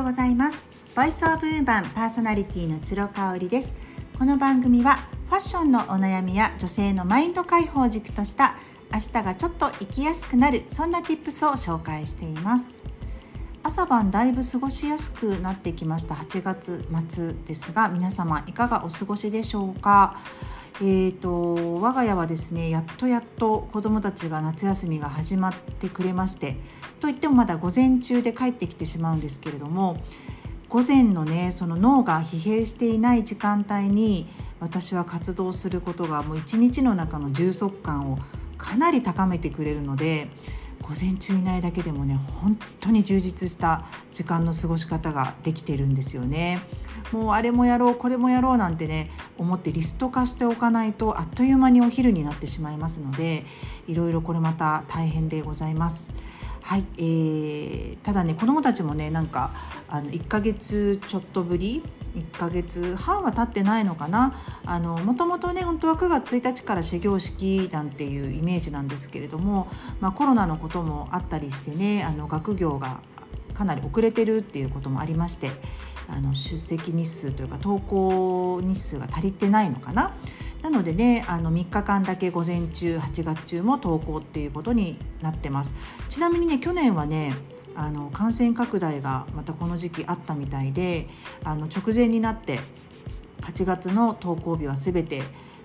ようございます。ボイスオブウーマンパーソナリティの鶴香織です。この番組はファッションのお悩みや女性のマインド解放軸とした明日がちょっと生きやすくなるそんな tips を紹介しています。朝晩だいぶ過ごしやすくなってきました。8月末ですが皆様いかがお過ごしでしょうか？えーと、我が家はですねやっとやっと子どもたちが夏休みが始まってくれましてといってもまだ午前中で帰ってきてしまうんですけれども午前のねその脳が疲弊していない時間帯に私は活動することがもう一日の中の充足感をかなり高めてくれるので午前中いないだけでもね本当に充実した時間の過ごし方ができてるんですよね。もうあれもやろうこれもやろうなんてね思ってリスト化しておかないとあっという間にお昼になってしまいますのでいろいろこれまた大変でございます。はい、えー、ただね子どもたちもねなんかあの1ヶ月ちょっとぶり1ヶ月半は経ってないのかなもともとね本当は9月1日から始業式なんていうイメージなんですけれども、まあ、コロナのこともあったりしてねあの学業がかなり遅れてるっていうこともありましてあの出席日数というか登校日数が足りてないのかな。なのでねあの3日間だけ午前中8月中も登校っていうことになってますちなみにね去年はねあの感染拡大がまたこの時期あったみたいであの直前になって8月の登校日は全て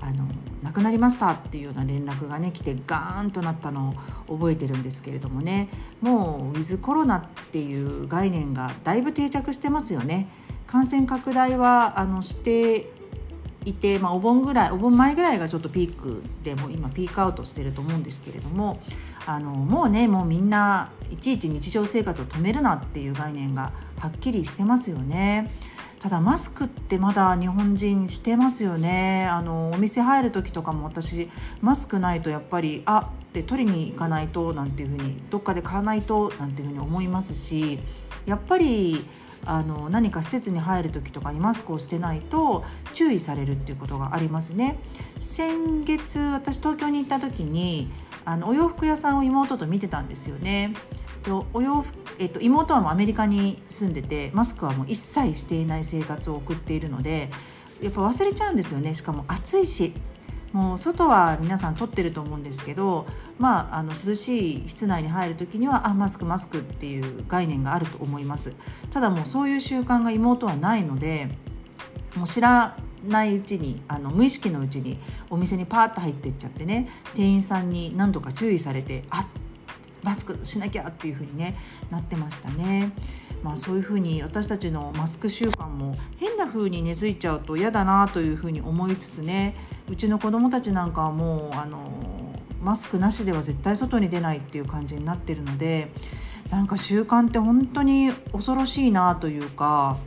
あの亡くなりましたっていうような連絡がね来てガーンとなったのを覚えてるんですけれどもねもうウィズコロナっていう概念がだいぶ定着してますよね。感染拡大はあのしていて、まあ、お盆ぐらいお盆前ぐらいがちょっとピークでも今ピークアウトしてると思うんですけれどもあのもうねもうみんないちいち日常生活を止めるなっていう概念がはっきりしてますよね。ただマスクってまだ日本人してますよねあのお店入る時とかも私マスクないとやっぱりあって取りに行かないとなんていうふうにどっかで買わないとなんていうふうに思いますしやっぱりあの何か施設に入る時とかにマスクをしてないと注意されるっていうことがありますね。先月私東京に行った時にあのお洋服屋さんを妹と見てたんですよね。お洋服えっと、妹はもうアメリカに住んでてマスクはもう一切していない生活を送っているのでやっぱ忘れちゃうんですよねしかも暑いしもう外は皆さん撮ってると思うんですけど、まあ、あの涼しい室内に入る時にはあマスクマスクっていう概念があると思いますただもうそういう習慣が妹はないのでもう知らないうちにあの無意識のうちにお店にパーッと入っていっちゃってね店員さんに何度か注意されてあマスクしなきゃっていう風にねなってましたね。まあ、そういうふうに私たちのマスク習慣も変な風に根付いちゃうと嫌だなというふうに思いつつねうちの子どもたちなんかはもうあのマスクなしでは絶対外に出ないっていう感じになってるのでなんか習慣って本当に恐ろしいなというか、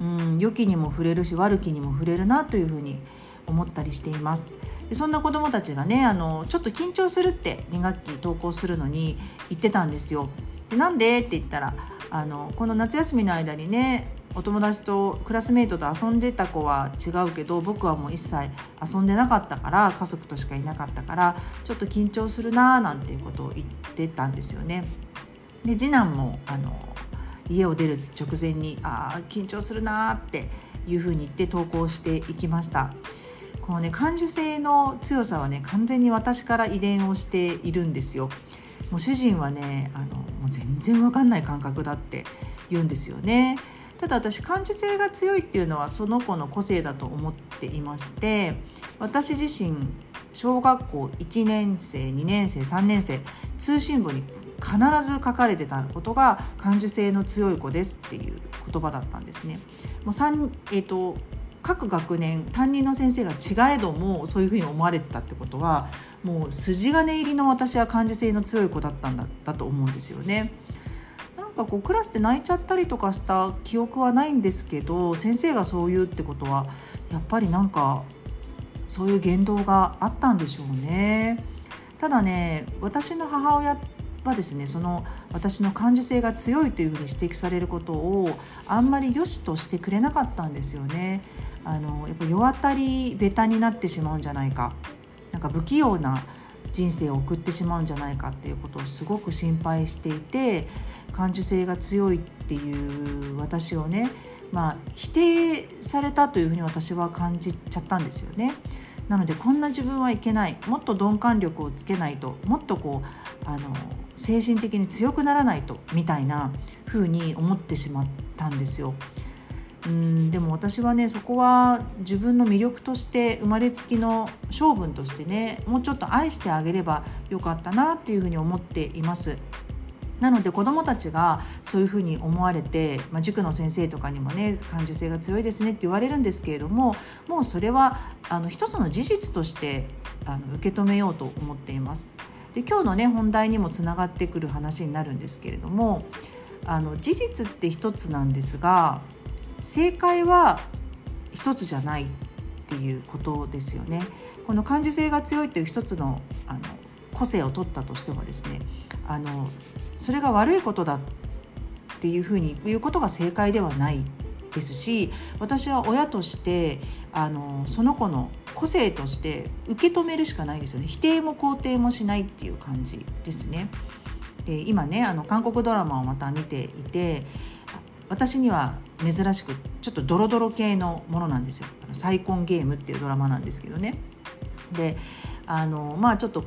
うん、良きにも触れるし悪きにも触れるなというふうに思ったりしています。でそんな子どもたちがねあのちょっと緊張するって2学期登校するのに言ってたんですよ。でなんで？って言ったらあのこの夏休みの間にねお友達とクラスメートと遊んでた子は違うけど僕はもう一切遊んでなかったから家族としかいなかったからちょっと緊張するなーなんていうことを言ってたんですよね。で次男もあの家を出る直前にあ緊張するなーっていうふうに言って投稿していきました。このね感受性の強さはね完全に私から遺伝をしているんですよ。もう主人はねあのもう全然わかんない感覚だって言うんですよね。ただ私感受性が強いっていうのはその子の個性だと思っていまして私自身小学校1年生2年生3年生通信簿に必ず書かれてたことが感受性の強い子ですっていう言葉だったんですね。もう3えーと、各学年担任の先生が違えどもそういうふうに思われてたってことはもう筋金入りの私は感受性の強い子だったんだだと思うんですよね。かこうクラスで泣いちゃったりとかした記憶はないんですけど先生がそう言うってことはやっぱりなんかそういう言動があったんでしょうね。ただね私の母親はですねその私の感受性が強いというふうに指摘されることをあんまり良しとしてくれなかったんですよね。あのやっぱ世当たりベタになってしまうんじゃないかなんか不器用な人生を送ってしまうんじゃないかっていうことをすごく心配していて感受性が強いっていう私をね、まあ、否定されたというふうに私は感じちゃったんですよね。なのでこんな自分はいけないもっと鈍感力をつけないともっとこうあの精神的に強くならないとみたいな風に思ってしまったんですよ。うんでも私はねそこは自分の魅力として生まれつきの性分としてねもうちょっと愛してあげればよかったなっていうふうに思っています。なので子どもたちがそういうふうに思われて、まあ、塾の先生とかにもね感受性が強いですねって言われるんですけれどももうそれはあの一つの事実としてあの受け止めようと思っています。で今日のね本題にもつながってくる話になるんですけれどもあの事実って一つなんですが正解は一つじゃないっていうことですよね。この感受性が強いという一つのあの個性を取ったとしてもですねあのそれが悪いことだっていうふうに言うことが正解ではないですし私は親としてあのその子の個性として受け止めるしかないですよね否定も肯定もしないっていう感じですね。で今ねあの韓国ドラマをまた見ていて私には珍しくちょっとドロドロ系のものなんですよ「あのサイコンゲーム」っていうドラマなんですけどね。であのまあちょっと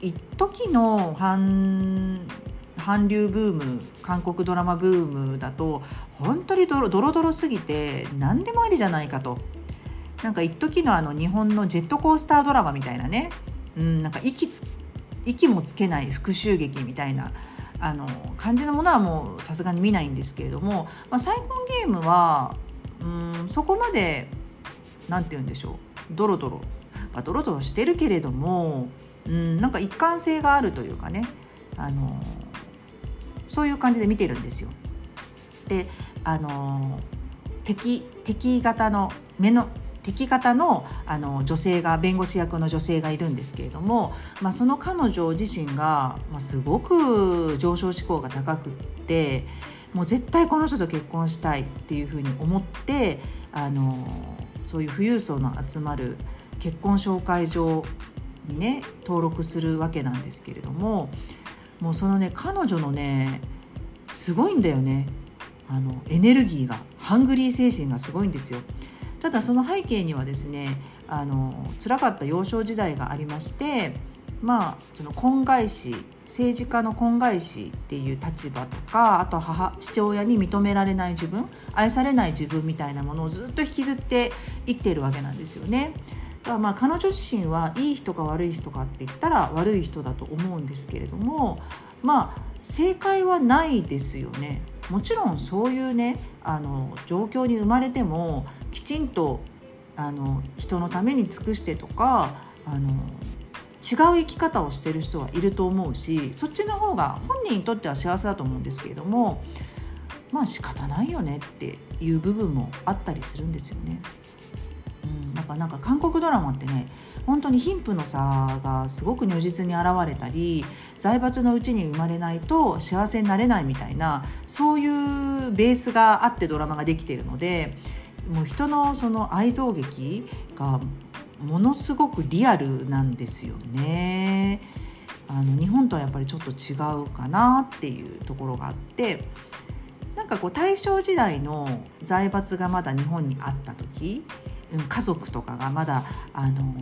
一時の韓韓流ブーム韓国ドラマブームだと本当にドロドロドロすぎて何でもありじゃないかと。なんか一時のあの日本のジェットコースタードラマみたいなね、うん、なんか息つ息もつけない復讐劇みたいなあの感じのものはもうさすがに見ないんですけれども、まあ、サイコンゲームはうんそこまで何て言うんでしょうドロドロ、まあ、ドロドロしてるけれどもうんなんか一貫性があるというかねあのそういう感じで見てるんですよ。であの敵敵型の目の敵方のあの女性が弁護士役の女性がいるんですけれども、まあ、その彼女自身が、まあ、すごく上昇志向が高くってもう絶対この人と結婚したいっていうふうに思ってあのそういう富裕層の集まる結婚紹介所にね登録するわけなんですけれどももうそのね彼女のねすごいんだよねあのエネルギーがハングリー精神がすごいんですよ。ただその背景にはですねあの辛かった幼少時代がありましてまあその婚外子政治家の婚外子っていう立場とかあと母父親に認められない自分愛されない自分みたいなものをずっと引きずって生きているわけなんですよね。だからまあ彼女自身はいい人か悪い人かって言ったら悪い人だと思うんですけれどもまあ正解はないですよね。もちろんそういうねあの状況に生まれてもきちんとあの人のために尽くしてとかあの違う生き方をしてる人はいると思うしそっちの方が本人にとっては幸せだと思うんですけれどもまあ仕方ないよねっていう部分もあったりするんですよね。かなんか韓国ドラマってね本当に貧富の差がすごく如実に現れたり財閥のうちに生まれないと幸せになれないみたいなそういうベースがあってドラマができているのでもう人のその愛憎劇がものすごくリアルなんですよね。あの日本とはやっぱりちょっと違うかなっていうところがあってなんかこう大正時代の財閥がまだ日本にあった時家族とかがまだあの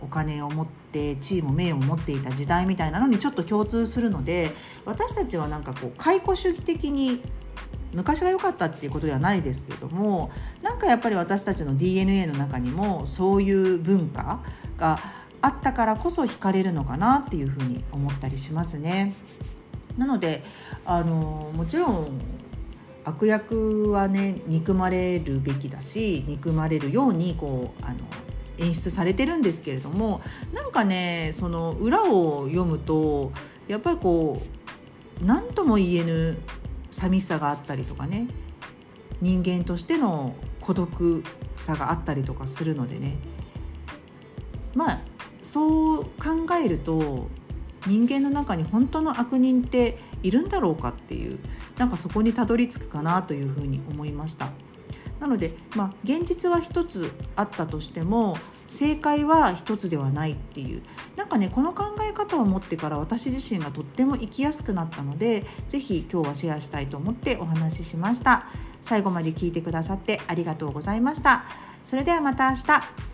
お金を持って地位も名誉も持っていた時代みたいなのにちょっと共通するので私たちはなんかこう解雇主義的に昔が良かったっていうことではないですけどもなんかやっぱり私たちの DNA の中にもそういう文化があったからこそ惹かれるのかなっていうふうに思ったりしますね。なのであのもちろん悪役はね憎まれるべきだし憎まれるようにこうあの演出されてるんですけれどもなんかねその裏を読むとやっぱりこう何とも言えぬ寂しさがあったりとかね人間としての孤独さがあったりとかするのでね。まあそう考えると人間の中に本当の悪人っているんだろうかっていうなんかそこにたどり着くかなというふうに思いました。なので、まあ、現実は一つあったとしても正解は一つではないっていう。なんかねこの考え方を持ってから私自身がとっても生きやすくなったので是非今日はシェアしたいと思ってお話ししました。最後まで聞いてくださってありがとうございました。それではまた明日。